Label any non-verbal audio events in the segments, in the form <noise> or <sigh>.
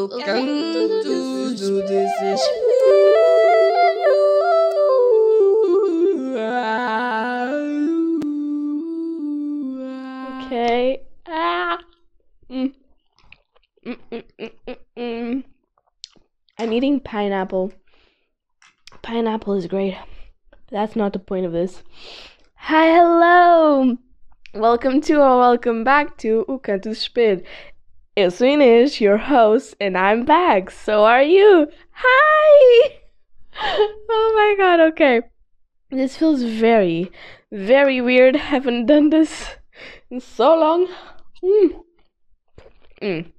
Okay. Ah. Mm. Mm, mm, mm, mm, mm. I'm eating pineapple. Pineapple is great. That's not the point of this. Hi, hello! Welcome to or welcome back to O Canto do Desespero. Eu your host, and I'm back. So are you. Hi! <laughs> Oh my god, okay. This feels very, very weird. Haven't done this in so long. Mm. Mm.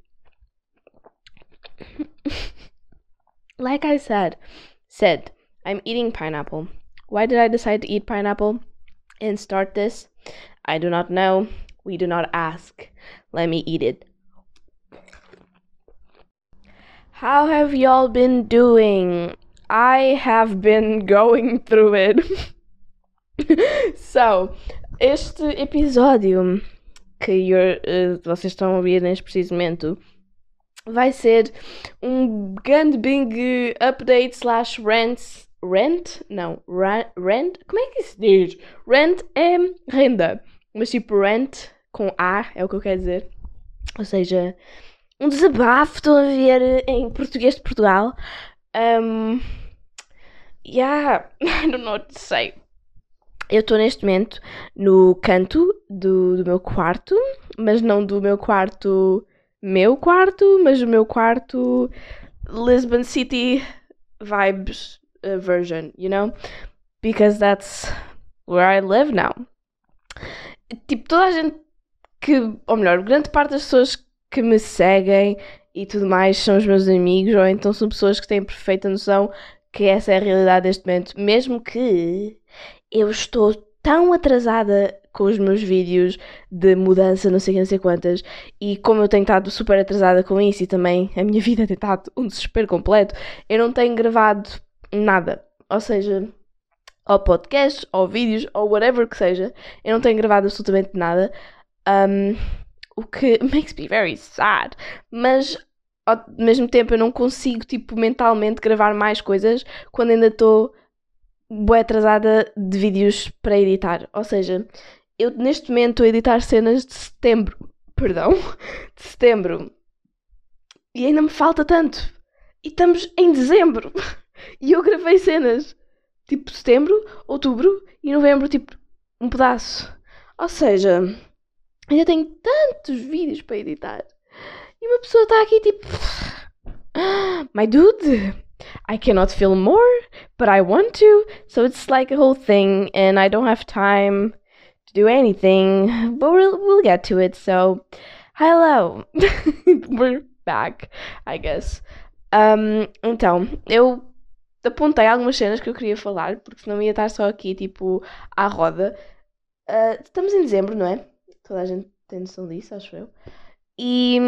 <laughs> like I said, said, I'm eating pineapple. Why did I decide to eat pineapple and start this? I do not know. We do not ask. Let me eat it. How have y'all been doing? I have been going <laughs> through it. so, este episódio que uh, vocês estão a ouvir neste preciso momento vai ser um grande big update slash rent. Rent? Não. Rent? Como é que se diz? Rent é renda. Mas tipo, rent com A é o que eu quero dizer. Ou seja, um desabafo, estou a ver em português de Portugal. Um, yeah, <laughs> I don't know what to say. Eu estou neste momento no canto do, do meu quarto, mas não do meu quarto, meu quarto, mas do meu quarto Lisbon City vibes uh, version, you know? Because that's where I live now. Tipo, toda a gente que, ou melhor, grande parte das pessoas que me seguem e tudo mais são os meus amigos, ou então são pessoas que têm perfeita noção que essa é a realidade deste momento, mesmo que eu estou tão atrasada com os meus vídeos de mudança, não sei, não sei quantas, e como eu tenho estado super atrasada com isso e também a minha <laughs> vida tem estado um desespero completo, eu não tenho gravado nada. Ou seja, ou podcast, ou vídeos, ou whatever que seja, eu não tenho gravado absolutamente nada. Um, o que <laughs> makes me very sad. Mas ao mesmo tempo eu não consigo, tipo, mentalmente gravar mais coisas quando ainda estou boa atrasada de vídeos para editar. Ou seja, eu neste momento estou a editar cenas de setembro. <laughs> Perdão, de setembro. E ainda me falta tanto. E estamos em dezembro. <laughs> E eu gravei cenas tipo setembro, outubro e novembro, tipo um pedaço. Ou seja, ainda tenho tantos vídeos para editar. E uma pessoa está aqui tipo. My dude, I cannot film more, but I want to. So it's like a whole thing, and I don't have time to do anything. But we'll, we'll get to it. So, hello. <laughs> We're back, I guess. Um, então, eu apontei algumas cenas que eu queria falar, porque senão ia estar só aqui, tipo, à roda. Uh, estamos em dezembro, não é? Toda a gente tem noção disso, acho eu. E.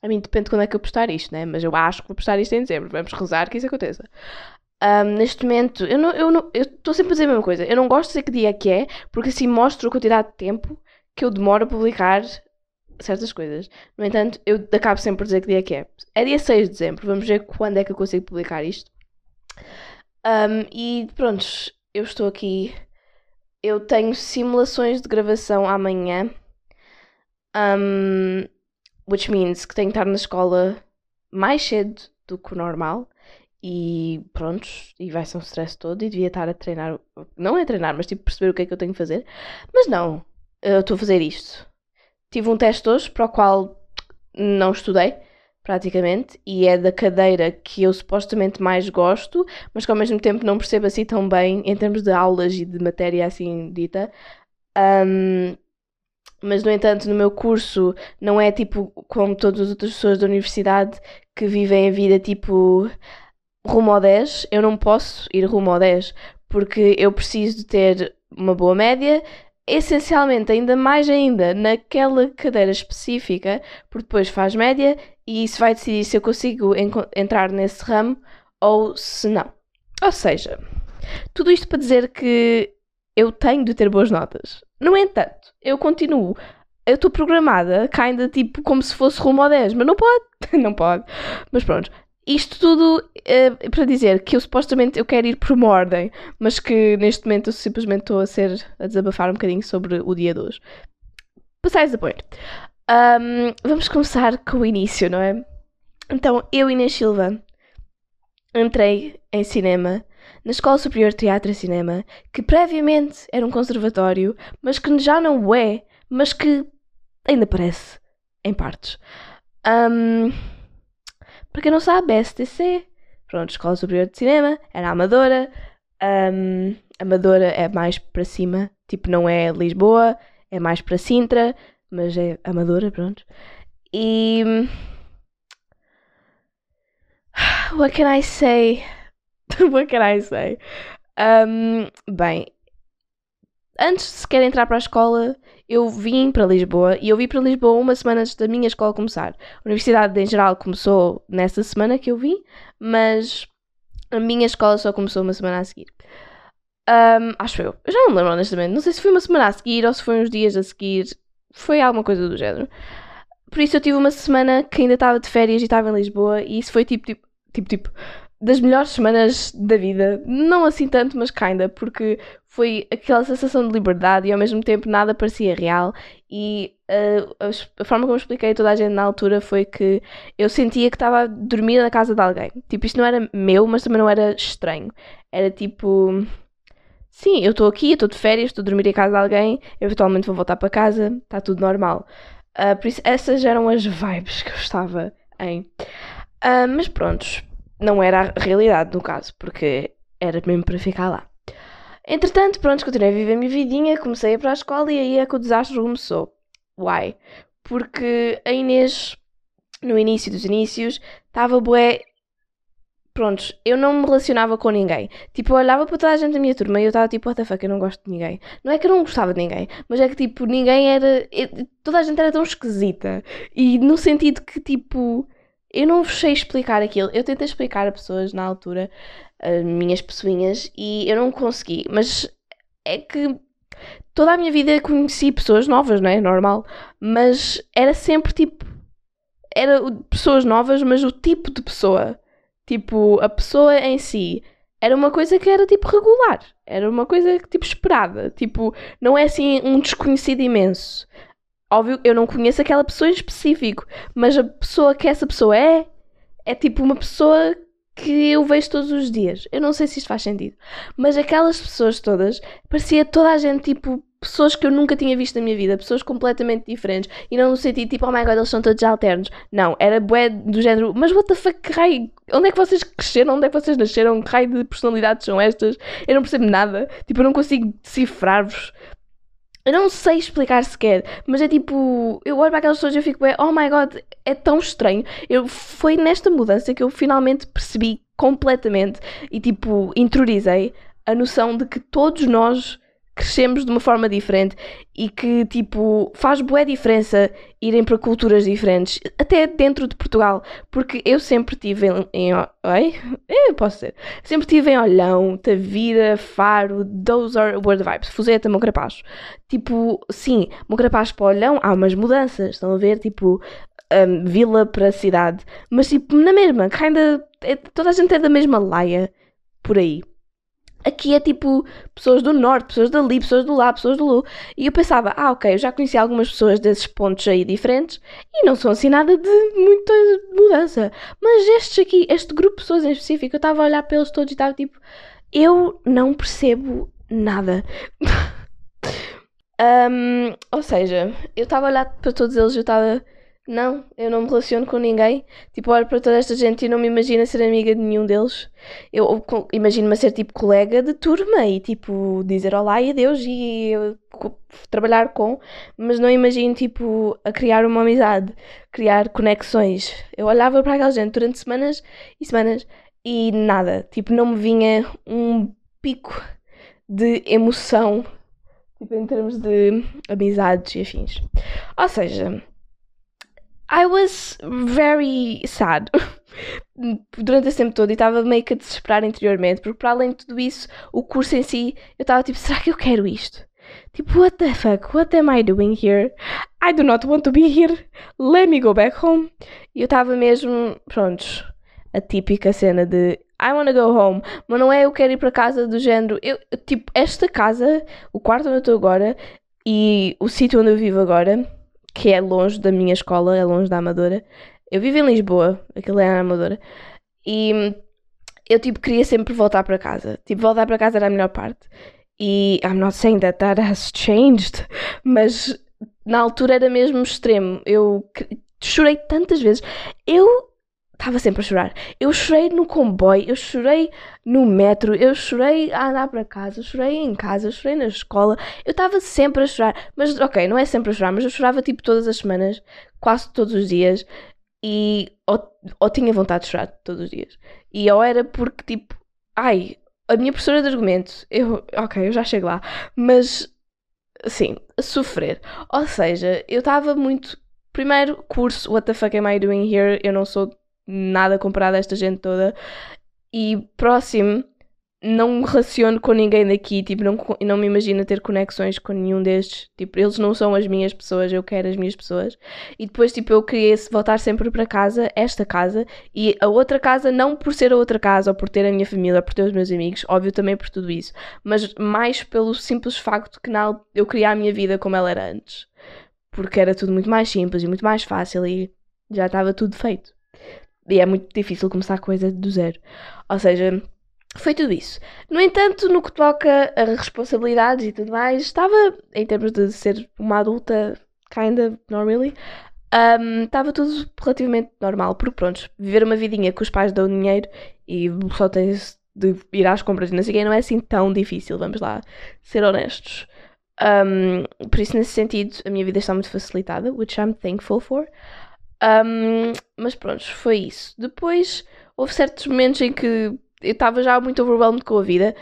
A mim depende de quando é que eu postar isto, né? Mas eu acho que vou postar isto em dezembro. Vamos rezar que isso aconteça. Um, neste momento, eu não eu não, eu estou sempre a dizer a mesma coisa. Eu não gosto de dizer que dia é que é, porque assim mostro a quantidade de tempo que eu demoro a publicar certas coisas. No entanto, eu acabo sempre por dizer que dia é que é. É dia 6 de dezembro. Vamos ver quando é que eu consigo publicar isto. Um, e pronto, eu estou aqui. Eu tenho simulações de gravação amanhã. Um, which means que tenho que estar na escola mais cedo do que o normal. E pronto, e vai ser um stress todo. E devia estar a treinar, não é treinar, mas tipo perceber o que é que eu tenho que fazer. Mas não, eu estou a fazer isto. Tive um teste hoje para o qual não estudei, praticamente, e é da cadeira que eu supostamente mais gosto, mas que ao mesmo tempo não percebo assim tão bem em termos de aulas e de matéria assim dita. Um, mas, no entanto, no meu curso não é tipo como todas as outras pessoas da universidade que vivem a vida tipo rumo ao 10. Eu não posso ir rumo ao 10 porque eu preciso de ter uma boa média, essencialmente, ainda mais ainda, naquela cadeira específica, porque depois faz média e isso vai decidir se eu consigo entrar nesse ramo ou se não. Ou seja, tudo isto para dizer que eu tenho de ter boas notas. No entanto, eu continuo eu estou programada, kinda tipo como se fosse rumo ao 10, mas não pode, <laughs> não pode. Mas pronto, isto tudo é para dizer que eu supostamente eu quero ir por uma ordem, mas que neste momento eu simplesmente estou a ser a desabafar um bocadinho sobre o dia de hoje. Besides the point. Um, vamos começar com o início, não é? Então, eu, Inês Silva, entrei em cinema na Escola Superior de Teatro e Cinema, que previamente era um conservatório, mas que já não é, mas que ainda parece, em partes. Um, para quem não sabe, STC, pronto, Escola Superior de Cinema, era amadora. Um, amadora é mais para cima, tipo, não é Lisboa, é mais para Sintra, mas é amadora, pronto. E. <sighs> What can I say? <laughs> What can I say? Um, bem, antes de sequer entrar para a escola, eu vim para Lisboa e eu vim para Lisboa uma semana antes da minha escola começar. A universidade em geral começou nessa semana que eu vim, mas a minha escola só começou uma semana a seguir. Um, acho eu. Eu já não me lembro honestamente. Não sei se foi uma semana a seguir ou se foi uns dias a seguir. Foi alguma coisa do género. Por isso eu tive uma semana que ainda estava de férias e estava em Lisboa e isso foi tipo, tipo, tipo, tipo, das melhores semanas da vida. Não assim tanto, mas kinda, porque foi aquela sensação de liberdade e ao mesmo tempo nada parecia real. E uh, a, forma como expliquei a toda a gente na altura foi que eu sentia que estava a dormir na casa de alguém. Tipo, isto não era meu, mas também não era estranho. Era tipo. Sim, eu estou aqui, estou de férias, estou a dormir em casa de alguém, eventualmente vou voltar para casa, está tudo normal. Uh, por isso, essas eram as vibes que eu estava em. Uh, mas prontos, não era a realidade no caso, porque era mesmo para ficar lá. Entretanto, pronto, continuei a viver a minha vidinha, comecei a ir para a escola e aí é que o desastre começou. Why? Porque a Inês, no início dos inícios, estava bué. Prontos, eu não me relacionava com ninguém. Tipo, eu olhava para toda a gente da minha turma e eu estava tipo, what the fuck, eu não gosto de ninguém. Não é que eu não gostava de ninguém, mas é que tipo, ninguém era. Toda a gente era tão esquisita. E no sentido que tipo eu não vos sei explicar aquilo. Eu tentei explicar a pessoas na altura, as minhas pessoinhas, e eu não consegui. Mas é que toda a minha vida conheci pessoas novas, não é? Normal. Mas era sempre tipo. Era pessoas novas, mas o tipo de pessoa. Tipo, a pessoa em si. Era uma coisa que era tipo regular. Era uma coisa tipo esperada. Tipo, não é assim um desconhecido imenso. Óbvio, eu não conheço aquela pessoa em específico, mas a pessoa que essa pessoa é, é tipo uma pessoa que eu vejo todos os dias. Eu não sei se isto faz sentido, mas aquelas pessoas todas, parecia toda a gente tipo pessoas que eu nunca tinha visto na minha vida, pessoas completamente diferentes, e não no sentido tipo, oh my god, eles são todos alternos. Não, era bué do género, mas what the fuck, que raio, onde é que vocês cresceram, onde é que vocês nasceram, que raio de personalidades são estas? Eu não percebo nada, tipo, eu não consigo decifrar-vos. Eu não sei explicar sequer, mas é tipo, eu olho para aquelas pessoas e eu fico, oh my god, é tão estranho. Eu, foi nesta mudança que eu finalmente percebi completamente e tipo, interiorizei a noção de que todos nós crescemos de uma forma diferente e que, tipo, faz boa diferença irem para culturas diferentes, até dentro de Portugal, porque eu sempre tive em. em oi? <laughs> Posso ser. Sempre tive em Olhão, Tavira, Faro, those are word vibes. Fuzeta, Moncarapaz. Tipo, sim, Moncarapaz para Olhão há umas mudanças, estão a ver? Tipo, um, vila para cidade, mas tipo, na mesma, kinda, é, toda a gente é da mesma laia por aí. Aqui é tipo pessoas do norte, pessoas dali, pessoas do lá, pessoas do lu. E eu pensava, ah, ok, eu já conheci algumas pessoas desses pontos aí diferentes e não são assim nada de muita mudança. Mas estes aqui, este grupo de pessoas em específico, eu estava a olhar para eles todos e estava tipo, eu não percebo nada. <laughs> um, ou seja, eu estava a olhar para todos eles e eu estava não, eu não me relaciono com ninguém. Tipo, olho para toda esta gente e não me imagino ser amiga de nenhum deles. Eu imagino-me ser tipo colega de turma e tipo dizer olá e adeus e eu, trabalhar com, mas não imagino tipo a criar uma amizade, criar conexões. Eu olhava para aquela gente durante semanas e semanas e nada. Tipo, não me vinha um pico de emoção, tipo, em termos de amizades e afins. Ou seja I was very sad <laughs> durante esse tempo todo e estava meio que a desesperar interiormente, porque para além de tudo isso, o curso em si, eu estava tipo, será que eu quero isto? Tipo, what the fuck? What am I doing here? I do not want to be here. Let me go back home. E eu estava mesmo, prontos, a típica cena de I wanna go home, mas não é eu quero ir para casa do género. Eu, tipo, esta casa, o quarto onde eu estou agora e o sítio onde eu vivo agora, que é longe da minha escola, é longe da Amadora. Eu vivo em Lisboa, aquilo é a Amadora. E eu, tipo, queria sempre voltar para casa. Tipo, voltar para casa era a melhor parte. E I'm not saying that that has changed, <laughs> mas na altura era mesmo extremo. Eu chorei tantas vezes. Eu estava sempre a chorar. Eu chorei no comboio, eu chorei no metro, eu chorei a andar para casa, eu chorei em casa, eu chorei na escola. Eu estava sempre a chorar. Mas, ok, não é sempre a chorar, mas eu chorava tipo todas as semanas, quase todos os dias. E ou, ou tinha vontade de chorar todos os dias. E ou era porque, tipo, ai, a minha professora de argumento, eu, ok, eu já chego lá, mas, sim, sofrer. Ou seja, eu estava muito. Primeiro curso, what the fuck am I doing here? Eu não sou nada comparado a esta gente toda. E próximo, não me relaciono com ninguém daqui, tipo, não, não me imagino ter conexões com nenhum destes. Tipo, eles não são as minhas pessoas, eu quero as minhas pessoas. E depois, tipo, eu queria voltar sempre para casa, esta casa, e a outra casa, não por ser a outra casa, ou por ter a minha família, ou por ter os meus amigos, óbvio também por tudo isso, mas mais pelo simples facto que não, eu queria a minha vida como ela era antes. Porque era tudo muito mais simples e muito mais fácil e já estava tudo feito. E é muito difícil começar coisa do zero. Ou seja, foi tudo isso. No entanto, no que toca a responsabilidades e tudo mais, estava, em termos de ser uma adulta, kinda, not really, um, estava tudo relativamente normal. Porque, pronto, viver uma vidinha que os pais dão dinheiro e só tens de ir às compras e não sei quem, não é assim tão difícil, vamos lá ser honestos. Um, por isso, nesse sentido, a minha vida está muito facilitada, which I'm thankful for. Um, mas pronto, foi isso. Depois houve certos momentos em que eu estava já muito overwhelmed com a vida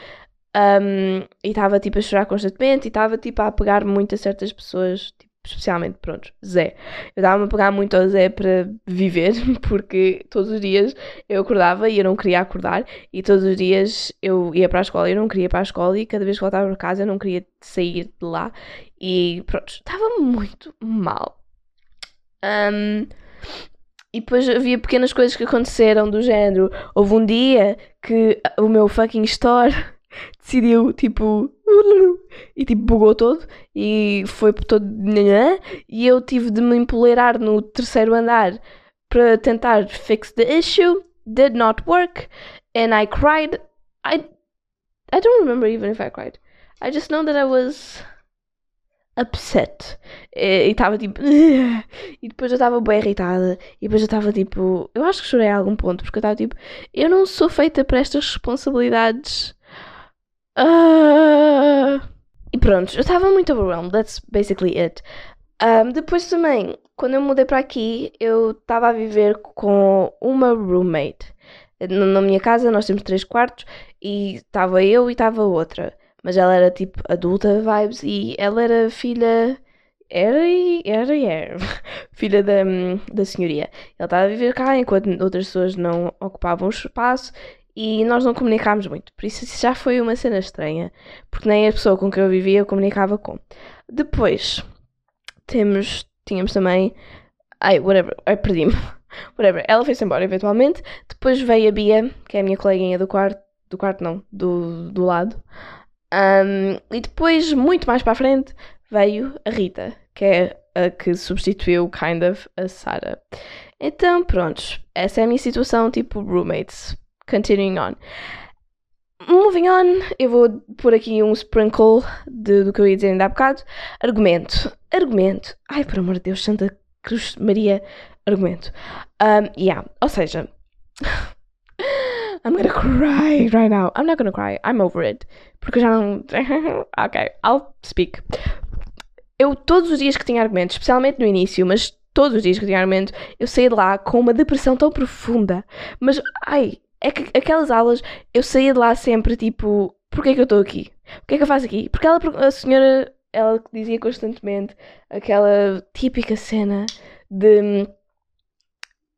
um, e estava tipo a chorar constantemente e estava tipo a apegar muito a certas pessoas, tipo, especialmente, pronto, Zé. Eu estava-me a pegar muito ao Zé para viver, <laughs> porque todos os dias eu acordava e eu não queria acordar, e todos os dias eu ia para a escola e eu não queria ir para a escola, e cada vez que voltava para casa eu não queria sair de lá, e pronto, estava muito mal. Um, e depois havia pequenas coisas que aconteceram do género. Houve um dia que o meu fucking store <laughs> decidiu, tipo, <laughs> e tipo, bugou todo e foi todo. E eu tive de me empoleirar no terceiro andar para tentar fix the issue. Did not work. And I cried. I, I don't remember even if I cried. I just know that I was upset. E estava tipo. <laughs> E depois eu estava bem irritada. E depois eu estava tipo. Eu acho que chorei a algum ponto, porque eu estava tipo. Eu não sou feita para estas responsabilidades. Uh... E pronto, eu estava muito overwhelmed. That's basically it. Um, depois também, quando eu mudei para aqui, eu estava a viver com uma roommate. Na minha casa nós temos três quartos e estava eu e estava outra mas ela era tipo adulta vibes e ela era filha. Era e era, era <laughs> filha da, da senhoria. Ela estava a viver cá enquanto outras pessoas não ocupavam o espaço e nós não comunicámos muito. Por isso já foi uma cena estranha, porque nem a pessoa com quem eu vivia eu comunicava com. Depois temos, tínhamos também. Ai, whatever, ai, perdi-me. <laughs> Whatever, ela foi-se embora eventualmente. Depois veio a Bia, que é a minha coleguinha do quarto, do quarto não, do, do lado. Um, e depois, muito mais para a frente, veio a Rita, que é a que substituiu, kind of, a Sarah. Então, prontos, essa é a minha situação, tipo, roommates. Continuing on. Moving on, eu vou pôr aqui um sprinkle de, do que eu ia dizer ainda há bocado. Argumento. Argumento. Ai, por amor de Deus, Santa Cruz Maria, argumento. Um, yeah, ou seja, <laughs> I'm gonna cry right now. I'm not gonna cry. I'm over it. Porque já não. <laughs> ok, I'll speak. Eu, todos os dias que tinha argumentos, especialmente no início, mas todos os dias que tinha argumento, eu saía de lá com uma depressão tão profunda. Mas, ai, é que aquelas aulas, eu saía de lá sempre tipo: porquê é que eu estou aqui? O que é que eu faço aqui? Porque ela, a senhora, ela dizia constantemente aquela típica cena de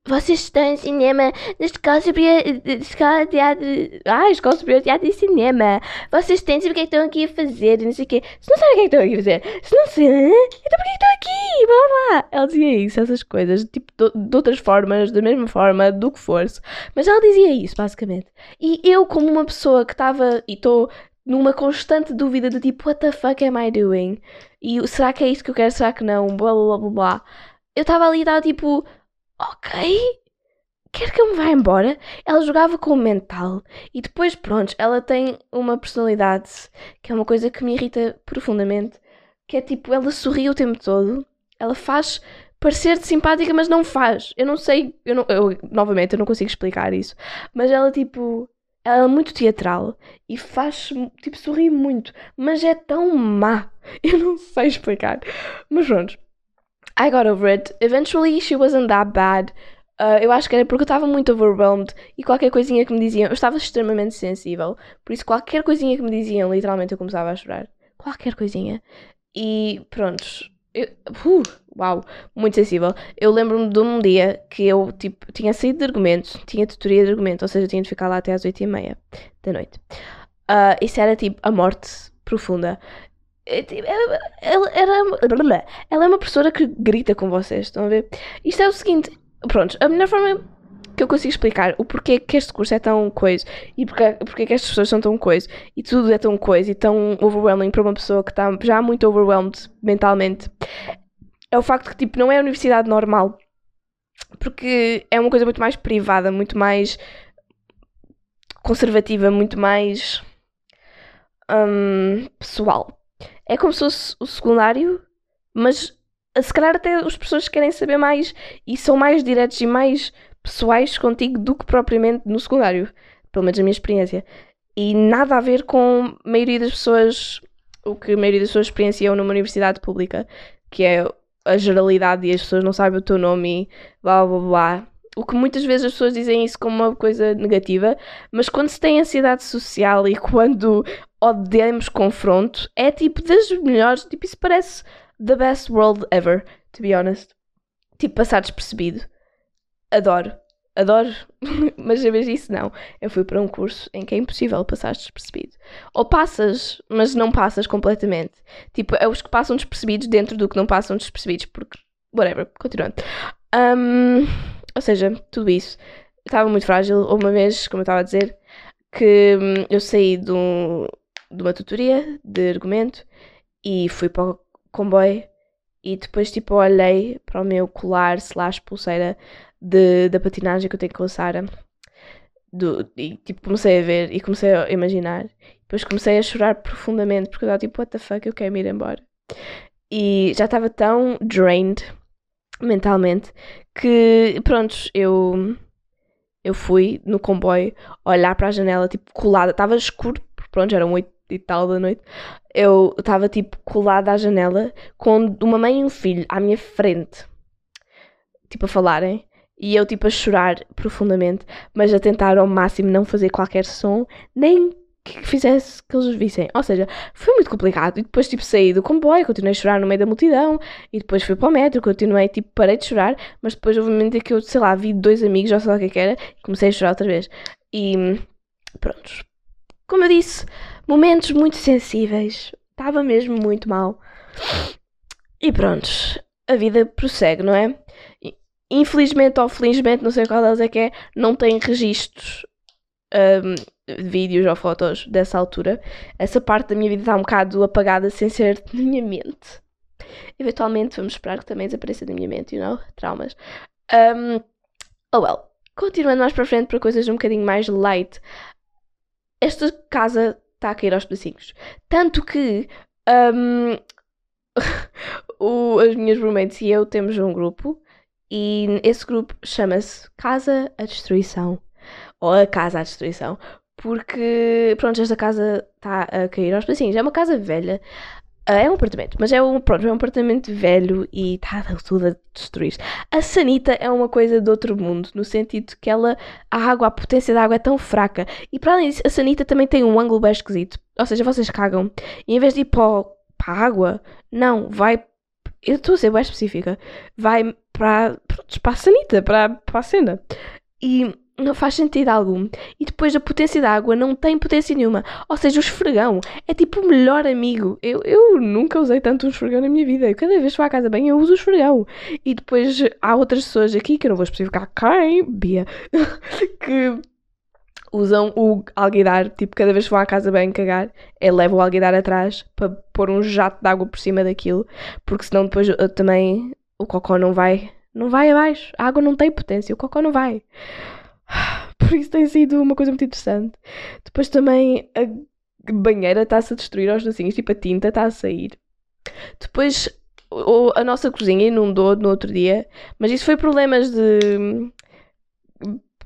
vocês estão em cinema na Escola Superior, escola de Teatro. Ah, Escola Superior de Teatro e Cinema. Vocês têm de saber o que é que estão aqui a fazer, não sei o quê. Se não sabem o que é que estão aqui a fazer, se não sei, então por que estão aqui? Blá blá. Ela dizia isso, essas coisas, tipo, de, outras formas, da mesma forma, do que fosse. Mas ela dizia isso, basicamente. E eu, como uma pessoa que estava, e estou numa constante dúvida de tipo, what the fuck am I doing? E será que é isto que eu quero? Será que não? Blá blá blá blá. Eu estava ali e estava tipo ok, quer que eu me vá embora? Ela jogava com o mental e depois, pronto, ela tem uma personalidade que é uma coisa que me irrita profundamente, que é tipo, ela sorri o tempo todo, ela faz parecer simpática, mas não faz. Eu não sei, eu, não, eu novamente, eu não consigo explicar isso, mas ela tipo, ela é muito teatral e faz, tipo, sorri muito, mas é tão má. <laughs> Eu não sei explicar. Mas pronto. I got over it. Eventually, she wasn't that bad. Uh, eu acho que era porque eu estava muito overwhelmed e qualquer coisinha que me diziam, eu estava extremamente sensível, por isso qualquer coisinha que me diziam, literalmente eu começava a chorar. Qualquer coisinha. E pronto. Eu, uh, uau, muito sensível. Eu lembro-me de um dia que eu tipo, tinha saído de argumentos, tinha tutoria de argumento, ou seja, tinha de ficar lá até às 8h30 da noite. Uh, isso era tipo a morte profunda. É, tipo, ela, era, ela é uma professora que grita com vocês, estão a ver? Isto é o seguinte, pronto, a melhor forma que eu consigo explicar o porquê que este curso é tão coisa e porque, porque que estas pessoas são tão coisa e tudo é tão coisa e tão overwhelming para uma pessoa que está já muito overwhelmed mentalmente é o facto que tipo não é a universidade normal. Porque é uma coisa muito mais privada, muito mais conservativa, muito mais um, pessoal é como se fosse o secundário, mas se calhar até as pessoas querem saber mais e são mais diretos e mais pessoais contigo do que propriamente no secundário. Pelo menos a minha experiência. E nada a ver com a maioria das pessoas, o que a maioria das pessoas experienciam numa universidade pública, que é a geralidade e as pessoas não sabem o teu nome e blá blá blá. O que muitas vezes as pessoas dizem isso como uma coisa negativa, mas quando se tem ansiedade social e <laughs> quando odiamos confronto, é tipo das melhores. Tipo, isso parece the best world ever, to be honest. Tipo, passar despercebido. Adoro. Adoro. <laughs> mas a vez disso, não. Eu fui para um curso em que é impossível passar despercebido. Ou passas, mas não passas completamente. Tipo, é os que passam despercebidos dentro do que não passam despercebidos, porque. Whatever. Continuando. Um, ou seja, tudo isso. Estava muito frágil. Uma vez, como eu estava a dizer, que hum, eu saí de um, de uma tutoria de argumento e fui para o comboio e depois tipo olhei para o meu colar slash pulseira de, da patinagem que eu tenho com a Sara do, e tipo comecei a ver e comecei a imaginar depois comecei a chorar profundamente porque eu estava tipo what the fuck eu quero me ir embora e já estava tão drained mentalmente que pronto eu eu fui no comboio olhar para a janela tipo colada estava escuro pronto, eram oito e tal da noite, eu estava tipo colada à janela com uma mãe e um filho à minha frente, tipo a falarem. E eu tipo a chorar profundamente, mas a tentar ao máximo não fazer qualquer som, nem que fizesse que eles vissem. Ou seja, foi muito complicado. E depois, tipo, saí do comboio, continuei a chorar no meio da multidão. E depois fui para o metro, continuei, tipo, parei de chorar. Mas depois houve um momento em que eu, sei lá, vi dois amigos, ou sei lá o que, é que era, e comecei a chorar outra vez. E pronto. Como eu disse, momentos muito sensíveis. Estava mesmo muito mal. E pronto, a vida prossegue, não é? Infelizmente ou felizmente, não sei qual delas é que é, não tem registros um, vídeos ou fotos dessa altura. Essa parte da minha vida está um bocado apagada sem ser na minha mente. Eventualmente vamos esperar que também desapareça da minha mente, you know? Traumas. Um, oh well. Continuando mais para frente para coisas um bocadinho mais light. Esta casa está a cair aos pedacinhos. Tanto que um, <laughs> o, as minhas roommates e eu temos um grupo e esse grupo chama-se Casa à Destruição. Ou a Casa à Destruição. Porque, pronto, esta casa está a cair aos pedacinhos. É uma casa velha. Uh, é um apartamento, mas é um, pronto, é um apartamento velho e está tudo a destruir. A sanita é uma coisa de outro mundo, no sentido que ela, a água, a potência da água é tão fraca. E para além disso, a sanita também tem um ângulo bem esquisito. Ou seja, vocês cagam e em vez de ir para, para a água, não, vai. Eu estou a ser bem específica. Vai para, para a sanita, para, para a cena. E não faz sentido algum. E depois a potência da água não tem potência nenhuma. Ou seja, o esfregão é tipo o melhor amigo. Eu, eu nunca usei tanto um esfregão na minha vida. Cada vez que vou à casa bem, eu uso o esfregão. E depois há outras pessoas aqui, que eu não vou especificar quem, Bia, <laughs> que usam o alguidar, tipo, cada vez que vão à casa bem cagar, é leva o alguidar atrás para pôr um jato de água por cima daquilo, porque senão depois uh, também o cocó não vai, não vai abaixo. A água não tem potência, o cocó não vai. <sighs> Por isso tem sido uma coisa muito interessante. Depois também a banheira está-se a destruir aos docinhos, tipo a tinta está a sair. Depois a nossa cozinha inundou no outro dia, mas isso foi problemas de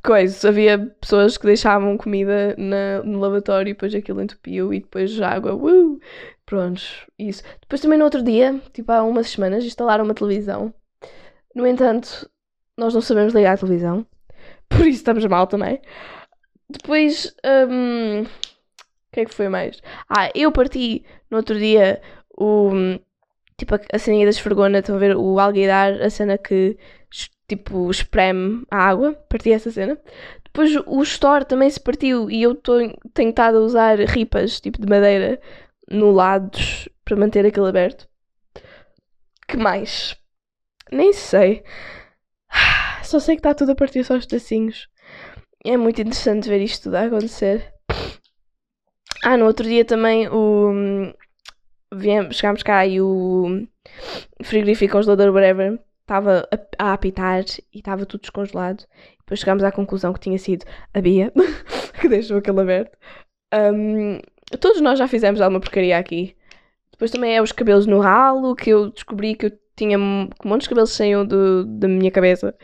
coisa. Havia pessoas que deixavam comida na- no lavatório e depois aquilo entupiu e depois água. Uh! Prontos, isso. Depois também no outro dia, tipo há umas semanas, instalaram uma televisão. No entanto, nós não sabemos ligar a televisão. Por isso estamos mal também. Depois, hum, o que é que foi mais? Ah, eu parti no outro dia o. Tipo, a, a ceninha da esfregona, estão a ver? O alguidar, a cena que tipo espreme a água. Parti essa cena. Depois o store também se partiu e eu tô, tenho estado a usar ripas, tipo de madeira, no lados para manter aquilo aberto. Que mais? Nem sei. Só sei que está tudo a partir só aos pedacinhos. É muito interessante ver isto tudo a acontecer. Ah, no outro dia também o. Viemos, chegámos cá e o frigorífico congelador, whatever, estava a, a apitar e estava tudo descongelado. Depois chegámos à conclusão que tinha sido a Bia <laughs> que deixou aquele aberto. Um, todos nós já fizemos alguma porcaria aqui. Depois também é os cabelos no ralo, que eu descobri que eu tinha m- que montes de cabelos saíam do, da minha cabeça,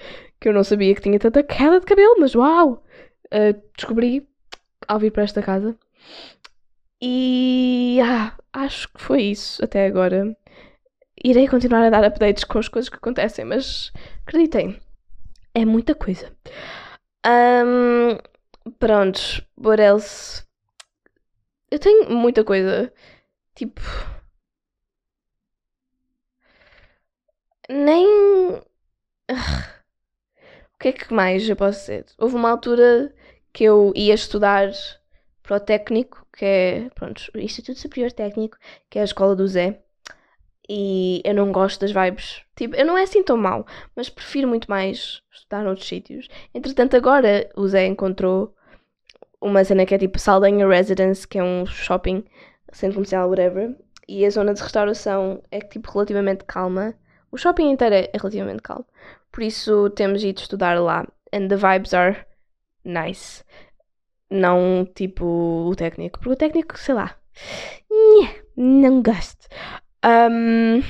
que eu não sabia que tinha tanta queda de cabelo, mas uau! Uh, descobri ao vir para esta casa. E ah, acho que foi isso até agora. Irei continuar a dar updates com as coisas que acontecem, mas acreditem, é muita coisa. Um, prontos, what else? Eu tenho muita coisa. Tipo. Nem. O que é que mais eu posso dizer? Houve uma altura que eu ia estudar para o técnico, que é. Pronto, o Instituto Superior Técnico, que é a escola do Zé. E eu não gosto das vibes. Tipo, eu não é assim tão mal, mas prefiro muito mais estudar noutros sítios. Entretanto, agora o Zé encontrou uma cena que é tipo Saldanha Residence, que é um shopping, centro comercial, whatever. E a zona de restauração é tipo relativamente calma. O shopping inteiro é relativamente calmo. Por isso temos ido estudar lá. And the vibes are nice. Não tipo o técnico. Porque o técnico, sei lá. Não gosto. Um,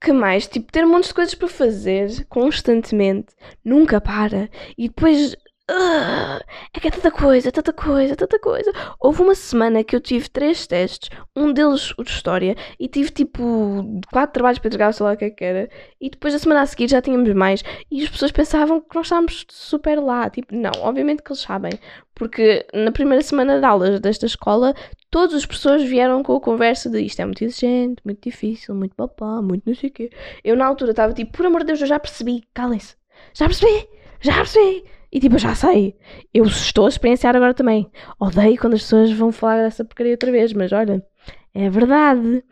que mais? Tipo, ter um monte de coisas para fazer constantemente. Nunca para. E depois. Ah, é que é tanta coisa, tanta coisa, tanta coisa. Houve uma semana que eu tive três testes, um deles o de história, e tive tipo quatro trabalhos para entregar, sei lá o que é que era. E depois da semana a seguir já tínhamos mais. E as pessoas pensavam que nós estávamos super lá. Tipo, não, obviamente que eles sabem. Porque na primeira semana de aulas desta escola, todas as pessoas vieram com a conversa de isto é muito exigente, muito difícil, muito papá, muito não sei o quê. Eu na altura estava tipo, por amor de Deus, eu já percebi, calem-se. Já percebi, já percebi. E tipo, eu já sei. Eu estou a experienciar agora também. Odeio quando as pessoas vão falar dessa porcaria outra vez, mas olha, é verdade.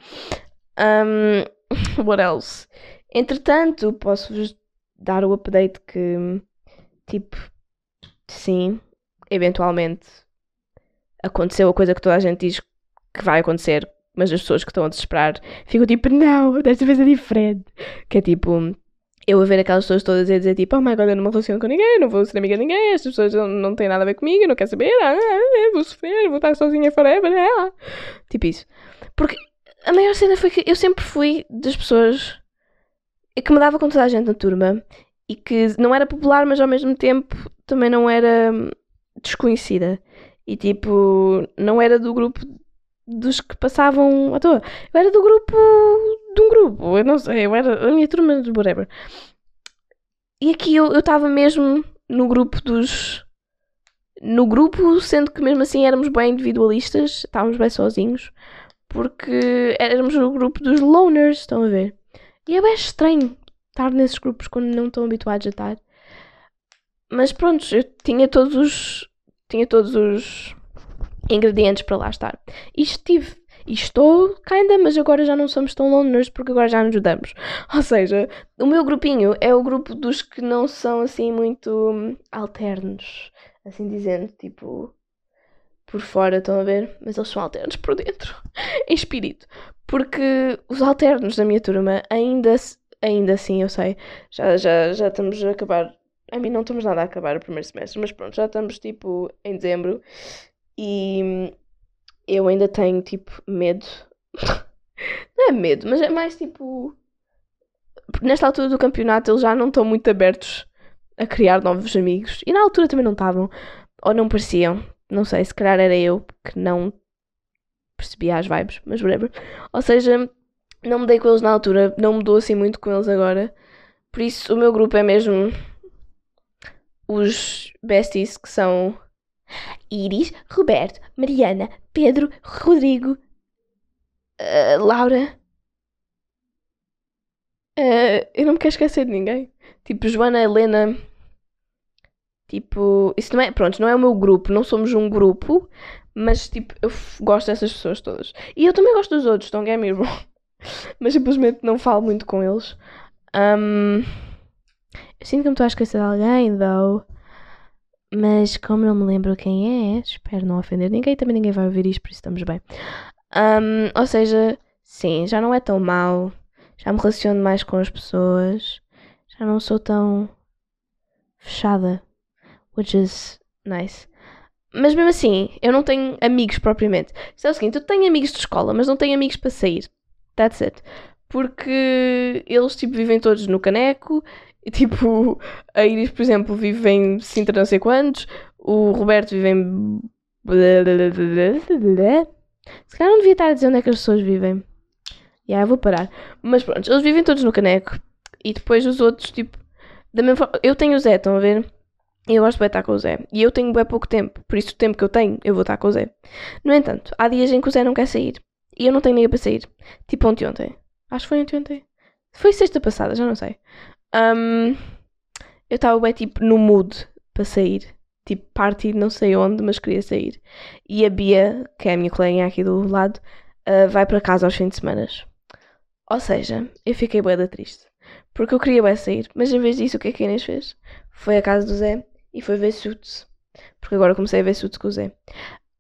Um, <laughs> what else? Entretanto, posso-vos dar o update que, tipo, sim, eventualmente aconteceu a coisa que toda a gente diz que vai acontecer, mas as pessoas que estão a desesperar ficam tipo, não, desta vez é diferente. Que é tipo, eu a ver aquelas pessoas todas a dizer tipo, oh my god, eu não me relaciono com ninguém, não vou ser amiga de ninguém, estas pessoas não, não têm nada a ver comigo, eu não quero saber, ah, ah, vou sofrer, vou estar sozinha forever, ah. tipo isso. Porque a maior cena foi que eu sempre fui das pessoas que me dava com toda a gente na turma e que não era popular, mas ao mesmo tempo também não era hum, desconhecida. E tipo, não era do grupo dos que passavam à toa. Eu era do grupo de um grupo, eu não sei, eu era a minha turma de whatever. E aqui eu estava mesmo no grupo dos. No grupo, sendo que mesmo assim éramos bem individualistas, estávamos bem sozinhos, porque éramos o grupo dos loners, estão a ver? E é bem estranho estar nesses grupos quando não estão habituados a estar. Mas pronto, eu tinha todos os. Tinha todos os ingredientes para lá estar. E estive. E estou, ainda, mas agora já não somos tão loners porque agora já nos ajudamos. <laughs> Ou seja, o meu grupinho é o grupo dos que não são assim muito hum, alternos, assim dizendo, tipo, por fora, estão a ver? Mas eles são alternos por dentro, <laughs> em espírito. Porque os alternos da minha turma, ainda, ainda assim, eu sei, já, já, já estamos a acabar. A mim não estamos nada a acabar o primeiro semestre, mas pronto, já estamos tipo em dezembro e eu ainda tenho tipo medo. <laughs> não é medo, mas é mais tipo. Nesta altura do campeonato eles já não estão muito abertos a criar novos amigos. E na altura também não estavam. Ou não pareciam. Não sei, se calhar era eu que não percebia as vibes, mas whatever. Ou seja, não mudei com eles na altura, não mudou assim muito com eles agora. Por isso, o meu grupo é mesmo os besties que são Iris, Roberto, Mariana, Pedro, Rodrigo, uh, Laura. Uh, eu não me quero esquecer de ninguém. Tipo, Joana, Helena. Tipo, isso não é. Pronto, não é o meu grupo, não somos um grupo, mas tipo, eu gosto dessas pessoas todas. E eu também gosto dos outros, don't get me wrong. <laughs> Mas simplesmente não falo muito com eles. Um, eu sinto que me estou a esquecer de alguém, though. Mas como não me lembro quem é, espero não ofender ninguém, também ninguém vai ouvir isto, por isso estamos bem. Um, ou seja, sim, já não é tão mau. Já me relaciono mais com as pessoas. Já não sou tão fechada. Which is nice. Mas mesmo assim, eu não tenho amigos propriamente. Isto é o seguinte, eu tenho amigos de escola, mas não tenho amigos para sair. That's it. Porque eles, tipo, vivem todos no caneco. E, tipo, a Iris, por exemplo, vive em Sintra não sei quantos. O Roberto vive em... Se calhar não devia estar a dizer onde é que as pessoas vivem. Já, yeah, vou parar. Mas pronto, eles vivem todos no caneco. E depois os outros, tipo... Da mesma forma... Eu tenho o Zé, estão a ver? E eu gosto de estar com o Zé. E eu tenho bem pouco tempo. Por isso o tempo que eu tenho, eu vou estar com o Zé. No entanto, há dias em que o Zé não quer sair. E eu não tenho ninguém para sair. Tipo ontem ontem. Acho que foi ontem ontem. Foi sexta passada, já não sei. Um, eu estava bem tipo no mood para sair. Tipo, party não sei onde, mas queria sair. E a Bia, que é a minha colega aqui do lado, uh, vai para casa aos fins de semana. Ou seja, eu fiquei bem da triste. Porque eu queria bem sair. Mas em vez disso, o que é que a Inês fez? Foi à casa do Zé e foi ver Suits. Porque agora comecei a ver Suits com o Zé.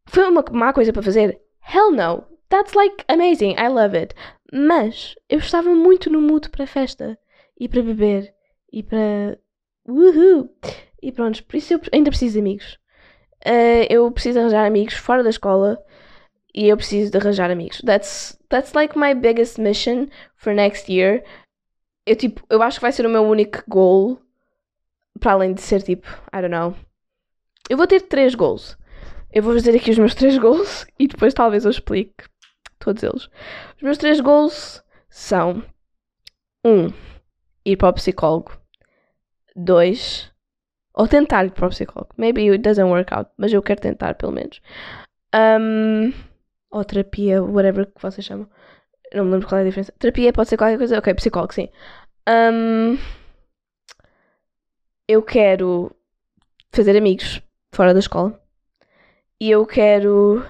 Foi uma má coisa para fazer? Hell no! That's like amazing, I love it. Mas eu estava muito no mood para festa e para beber e para. Woohoo! E pronto, por isso eu ainda preciso de amigos. Uh, eu preciso arranjar amigos fora da escola e eu preciso de arranjar amigos. That's, that's like my biggest mission for next year. Eu, tipo, eu acho que vai ser o meu único goal. Para além de ser tipo, I don't know. Eu vou ter três goals. Eu vou fazer aqui os meus três goals <laughs> e depois talvez eu explique todos eles. Os meus três goals são: um, ir para o psicólogo. Dois, ou tentar ir para o psicólogo. Maybe it doesn't work out, mas eu quero tentar pelo menos. Um, ou terapia, whatever que vocês chamam. Não me lembro qual é a diferença. Terapia pode ser qualquer coisa. Ok, psicólogo, sim. Um, eu quero fazer amigos fora da escola. E eu quero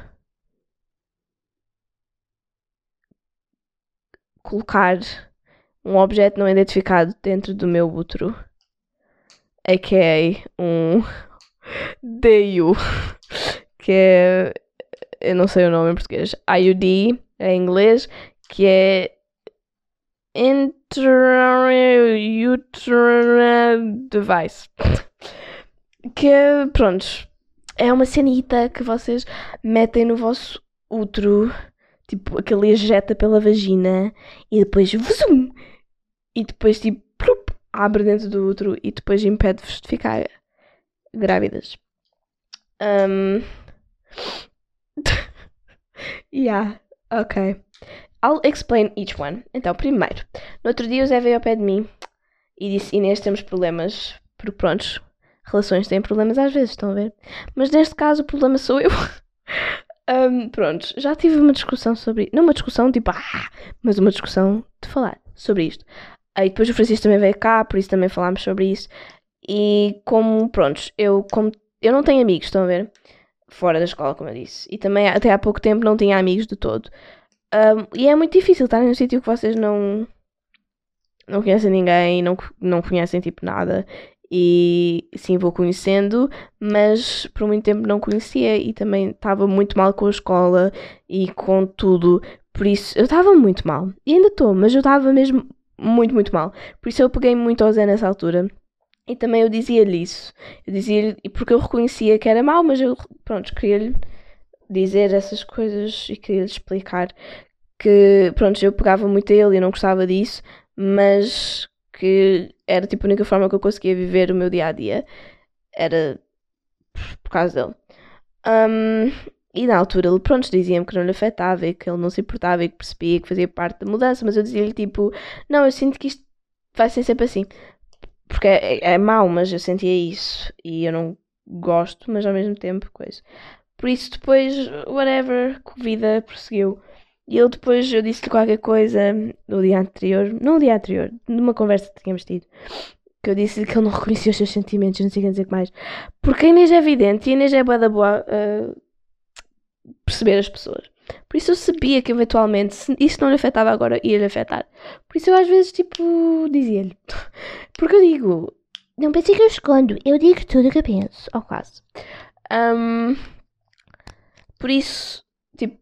colocar um objeto não identificado dentro do meu útero, a.k.a. um <laughs> DU, <laughs> que é, eu não sei o nome em português, IUD em inglês, que é Intrauterine Device. <laughs> Que, pronto, é uma cenita que vocês metem no vosso útero tipo, aquele ejeta pela vagina e depois vuzum, e depois tipo plup, abre dentro do outro e depois impede-vos de ficar grávidas. Um... <laughs> yeah, ok. I'll explain each one. Então, primeiro, no outro dia o Zé veio ao pé de mim e disse: Inês, temos problemas. Porque, prontos, relações têm problemas às vezes, estão a ver? Mas neste caso o problema sou eu. <laughs> Um, pronto, já tive uma discussão sobre. Não uma discussão tipo, ah, mas uma discussão de falar sobre isto. Aí depois o Francisco também veio cá, por isso também falámos sobre isso. E como, prontos, eu, como, eu não tenho amigos, estão a ver? Fora da escola, como eu disse. E também até há pouco tempo não tinha amigos de todo. Um, e é muito difícil estar num sítio que vocês não, não conhecem ninguém, não, não conhecem tipo nada. E sim, vou conhecendo, mas por muito tempo não conhecia e também estava muito mal com a escola e com tudo. Por isso, eu estava muito mal. E ainda estou, mas eu estava mesmo muito, muito mal. Por isso eu peguei muito ao Zé nessa altura. E também eu dizia-lhe isso. Eu dizia-lhe, porque eu reconhecia que era mau, mas eu, pronto, queria-lhe dizer essas coisas e queria-lhe explicar que, pronto, eu pegava muito a ele e não gostava disso, mas que era tipo a única forma que eu conseguia viver o meu dia a dia era por causa dele. Um, e na altura ele, pronto, dizia-me que não lhe afetava e que ele não se importava e que percebia que fazia parte da mudança, mas eu dizia-lhe tipo: Não, eu sinto que isto vai ser sempre assim. Porque é, é, mau, mas eu sentia isso e eu não gosto, mas ao mesmo tempo, coisa. Por isso, depois, whatever, a vida prosseguiu. E ele depois, eu disse-lhe qualquer coisa no dia anterior, não no dia anterior, numa conversa que tínhamos tido, que eu disse-lhe que ele não <laughs> reconhecia os seus sentimentos, não sei o que dizer mais. Porque a Inês é evidente e a Inês é boa da boa uh, perceber as pessoas. Por isso eu sabia que eventualmente, se isso não lhe afetava agora, ia lhe afetar. Por isso eu às vezes, tipo, dizia-lhe. <laughs> Porque eu digo, não pensei que eu escondo, eu digo tudo o que eu penso, ao quase. Um, por isso, tipo,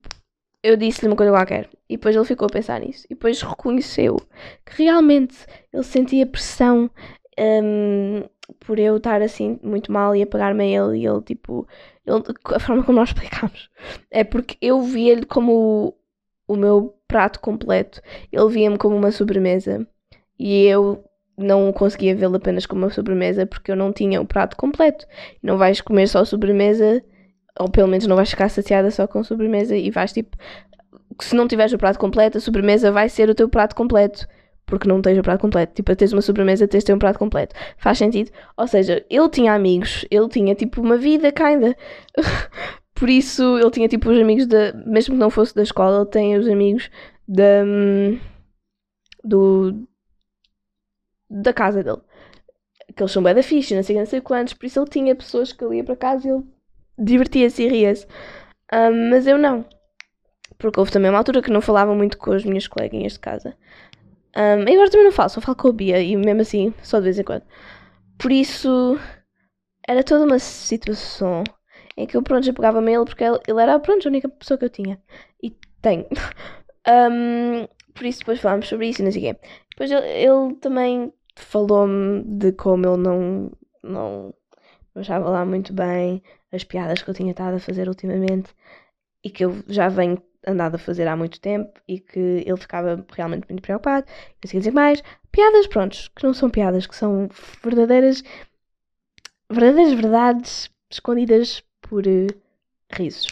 eu disse-lhe uma coisa qualquer. E depois ele ficou a pensar nisso. E depois reconheceu que realmente ele sentia pressão um, por eu estar assim muito mal e apagar-me a ele. E ele, tipo, ele, a forma como nós <laughs> explicámos é porque eu via-lhe como o, o meu prato completo. Ele via-me como uma sobremesa. E eu não conseguia vê-lo apenas como uma sobremesa porque eu não tinha o prato completo. Não vais comer só sobremesa ou pelo menos não vais ficar saciada só com sobremesa e vais tipo. Se não tiveres o prato completo, a sobremesa vai ser o teu prato completo. Porque não tens o prato completo. Tipo, tens uma sobremesa, tens de ter um prato completo. Faz sentido? Ou seja, ele tinha amigos, ele tinha tipo uma vida, kinda. <laughs> Por isso, ele tinha tipo os amigos da. Mesmo que não fosse da escola, ele tem os amigos da. Hum, do. da casa dele. Que eles são bem da ficha, não sei, não sei quantos. Por isso, ele tinha pessoas que ele ia para casa e ele divertia-se e ria-se. Um, mas eu não. Porque houve também uma altura que não falava muito com as minhas coleguinhas de casa. Um, agora também não falo, só falo com a Bia e mesmo assim, só de vez em quando. Por isso, era toda uma situação em que eu, pronto, já pegava-me ele porque ele, ele, era, pronto, a única pessoa que eu tinha. E tenho. <laughs> Um, por isso, depois falámos sobre isso e não sei o quê. Depois ele, ele também falou-me de como ele não, não achava lá muito bem as piadas que eu tinha estado a fazer ultimamente e que eu já venho andado a fazer há muito tempo e que ele ficava realmente muito preocupado. Eu sei dizer mais. Piadas, prontos, que não são piadas, que são verdadeiras, verdadeiras verdades escondidas por uh, risos.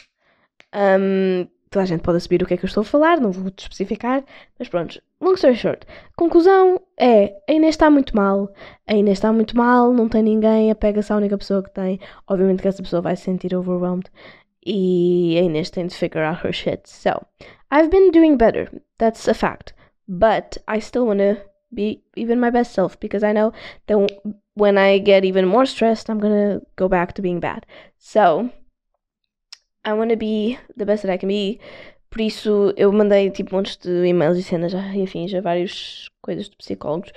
Um, toda a gente pode saber o que é que eu estou a falar, não vou te especificar, mas pronto, long story short. Conclusão é, a Inês está muito mal, a Inês está muito mal, não tem ninguém, apega-se à única pessoa que tem, obviamente que essa pessoa vai se sentir overwhelmed, e Inês tem de figure out her shit. So, I've been doing better, that's a fact, but I still want to be even my best self, because I know that when I get even more stressed, I'm gonna go back to being bad. So, I want to be the best that I can be. Por isso eu mandei tipo montes de e-mails e cenas e afins a várias coisas de psicólogos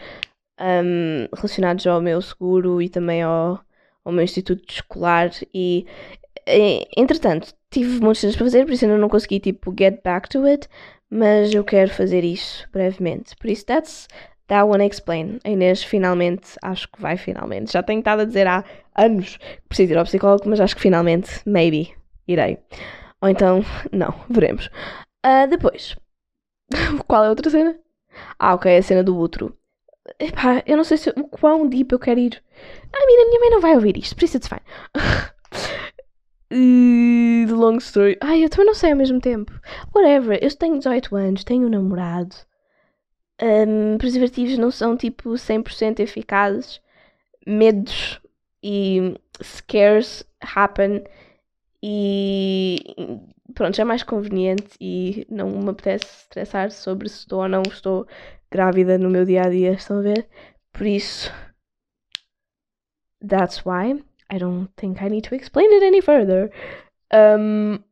um, relacionados ao meu seguro e também ao, ao meu instituto escolar e entretanto tive muitas coisas para fazer, por isso ainda não consegui tipo get back to it, mas eu quero fazer isso brevemente. Por isso that's that one explain. A Inês finalmente, acho que vai finalmente. Já tenho estado a dizer há anos que preciso ir ao psicólogo, mas acho que finalmente, maybe, irei. Ou então, <laughs> não, veremos. Uh, depois, <laughs> qual é a outra cena? Ah, ok, a cena do outro. Epá, eu não sei se, o quão deep eu quero ir. I mean, a minha mãe não vai ouvir isto, por isso it's fine. <laughs> uh, long story. Ai, eu também não sei ao mesmo tempo. Whatever, eu tenho 18 anos, tenho um namorado. Um, preservativos não são tipo 100% eficazes. Medos e scares happen e pronto, é mais conveniente e não me apetece estressar sobre se estou ou não estou grávida no meu dia a dia, estão a ver? Por isso, that's why I don't think I need to explain it any further. Um,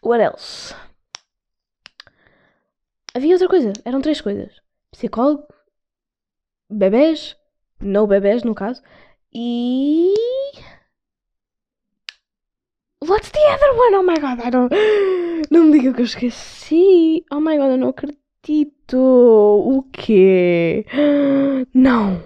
what else? Havia outra coisa, eram três coisas: psicólogo, bebês, no bebês no caso, e. What's the other one? Oh my god, I don't. Não me diga que eu esqueci. Oh my god, eu não acredito. O quê? Não.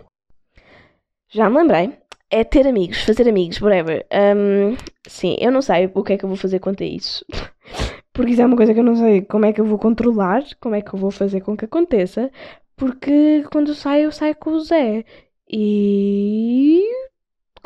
Já me lembrei. É ter amigos, fazer amigos, whatever. Um, sim, eu não sei o que é que eu vou fazer quanto a isso. <laughs> Porque isso é uma coisa que eu não sei como é que eu vou controlar, como é que eu vou fazer com que aconteça. Porque quando eu saio, eu saio com o Zé. E.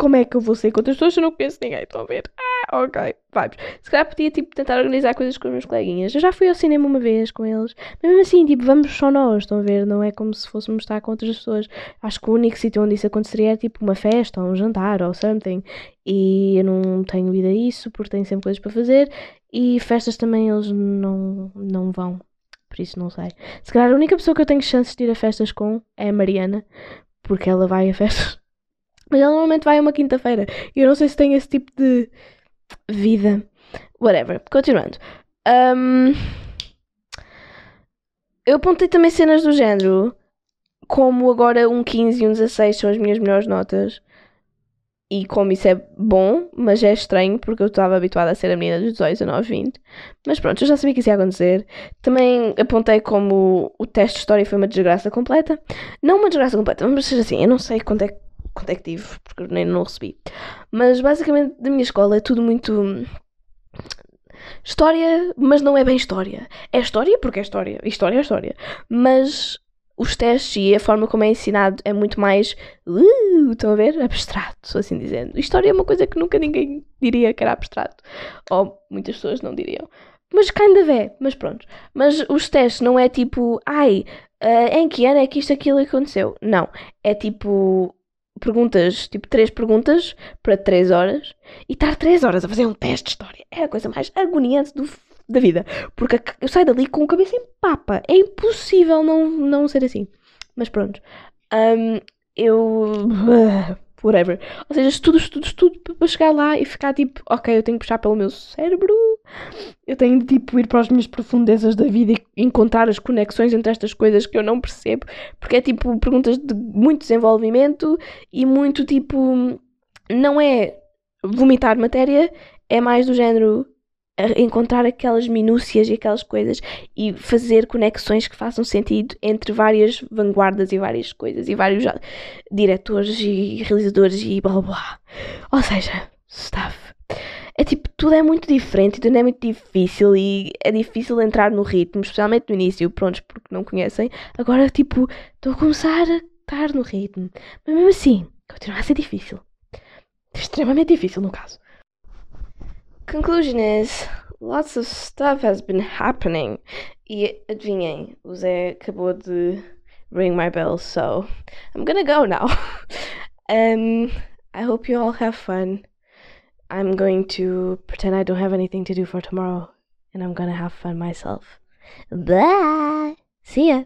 Como é que eu vou sair com outras pessoas se eu não conheço ninguém? Estão a ver? Ah, ok, vibes. Se calhar podia tipo, tentar organizar coisas com os meus coleguinhas. Eu já fui ao cinema uma vez com eles. Mas mesmo assim, tipo, vamos só nós, estão a ver? Não é como se fôssemos estar com outras pessoas. Acho que o único sítio onde isso aconteceria é tipo uma festa, ou um jantar, ou something. E eu não tenho vida a isso, porque tenho sempre coisas para fazer. E festas também eles não, não vão. Por isso não sei. Se calhar a única pessoa que eu tenho chances de ir a festas com é a Mariana. Porque ela vai a festas. Mas ela normalmente vai uma quinta-feira. E eu não sei se tem esse tipo de vida. Whatever. Continuando. Um, eu apontei também cenas do género. Como agora um 15 e um 16 são as minhas melhores notas. E como isso é bom, mas é estranho porque eu estava habituada a ser a menina dos 18, 19, 20. Mas pronto, eu já sabia que isso ia acontecer. Também apontei como o teste de história foi uma desgraça completa. Não uma desgraça completa, mas seja assim, eu não sei quanto é, quanto é que tive, porque nem não recebi. Mas basicamente da minha escola é tudo muito. História, mas não é bem história. É história porque é história. História é história. Mas os testes e a forma como é ensinado é muito mais. Uh, estão a ver? Abstrato, assim dizendo. História é uma coisa que nunca ninguém diria que era abstrato. Ou muitas pessoas não diriam. Mas ainda é, mas pronto. Mas os testes não é tipo, ai, uh, em que ano é que isto, aquilo aconteceu? Não. É tipo, perguntas, tipo três perguntas para três horas e estar três horas a fazer um teste de história. É a coisa mais agoniante do da vida. Porque eu saio dali com a cabeça em papa. É impossível não, não ser assim. Mas pronto. Um, eu. <laughs> Whatever. Ou seja, estudo, estudo, estudo para chegar lá e ficar tipo, ok, eu tenho que puxar pelo meu cérebro. Eu tenho de tipo ir para as minhas profundezas da vida e encontrar as conexões entre estas coisas que eu não percebo. Porque é tipo perguntas de muito desenvolvimento e muito tipo. Não é vomitar matéria, é mais do género encontrar aquelas minúcias e aquelas coisas e fazer conexões que façam sentido entre várias vanguardas e várias coisas e vários diretores e realizadores e blá blá. Ou seja, stuff. É tipo, tudo é muito diferente, tudo é muito difícil e é difícil entrar no ritmo, especialmente no início, prontos, porque não conhecem. Agora, tipo, estou a começar a estar no ritmo. Mas mesmo assim, continua a ser difícil. Extremamente difícil, no caso. Conclusion is lots of stuff has been happening. E adivinhem, o Zé acabou de ring my bell, so I'm gonna go now. <laughs> um, I hope you all have fun. I'm going to pretend I don't have anything to do for tomorrow, and I'm gonna have fun myself. Bye. See ya.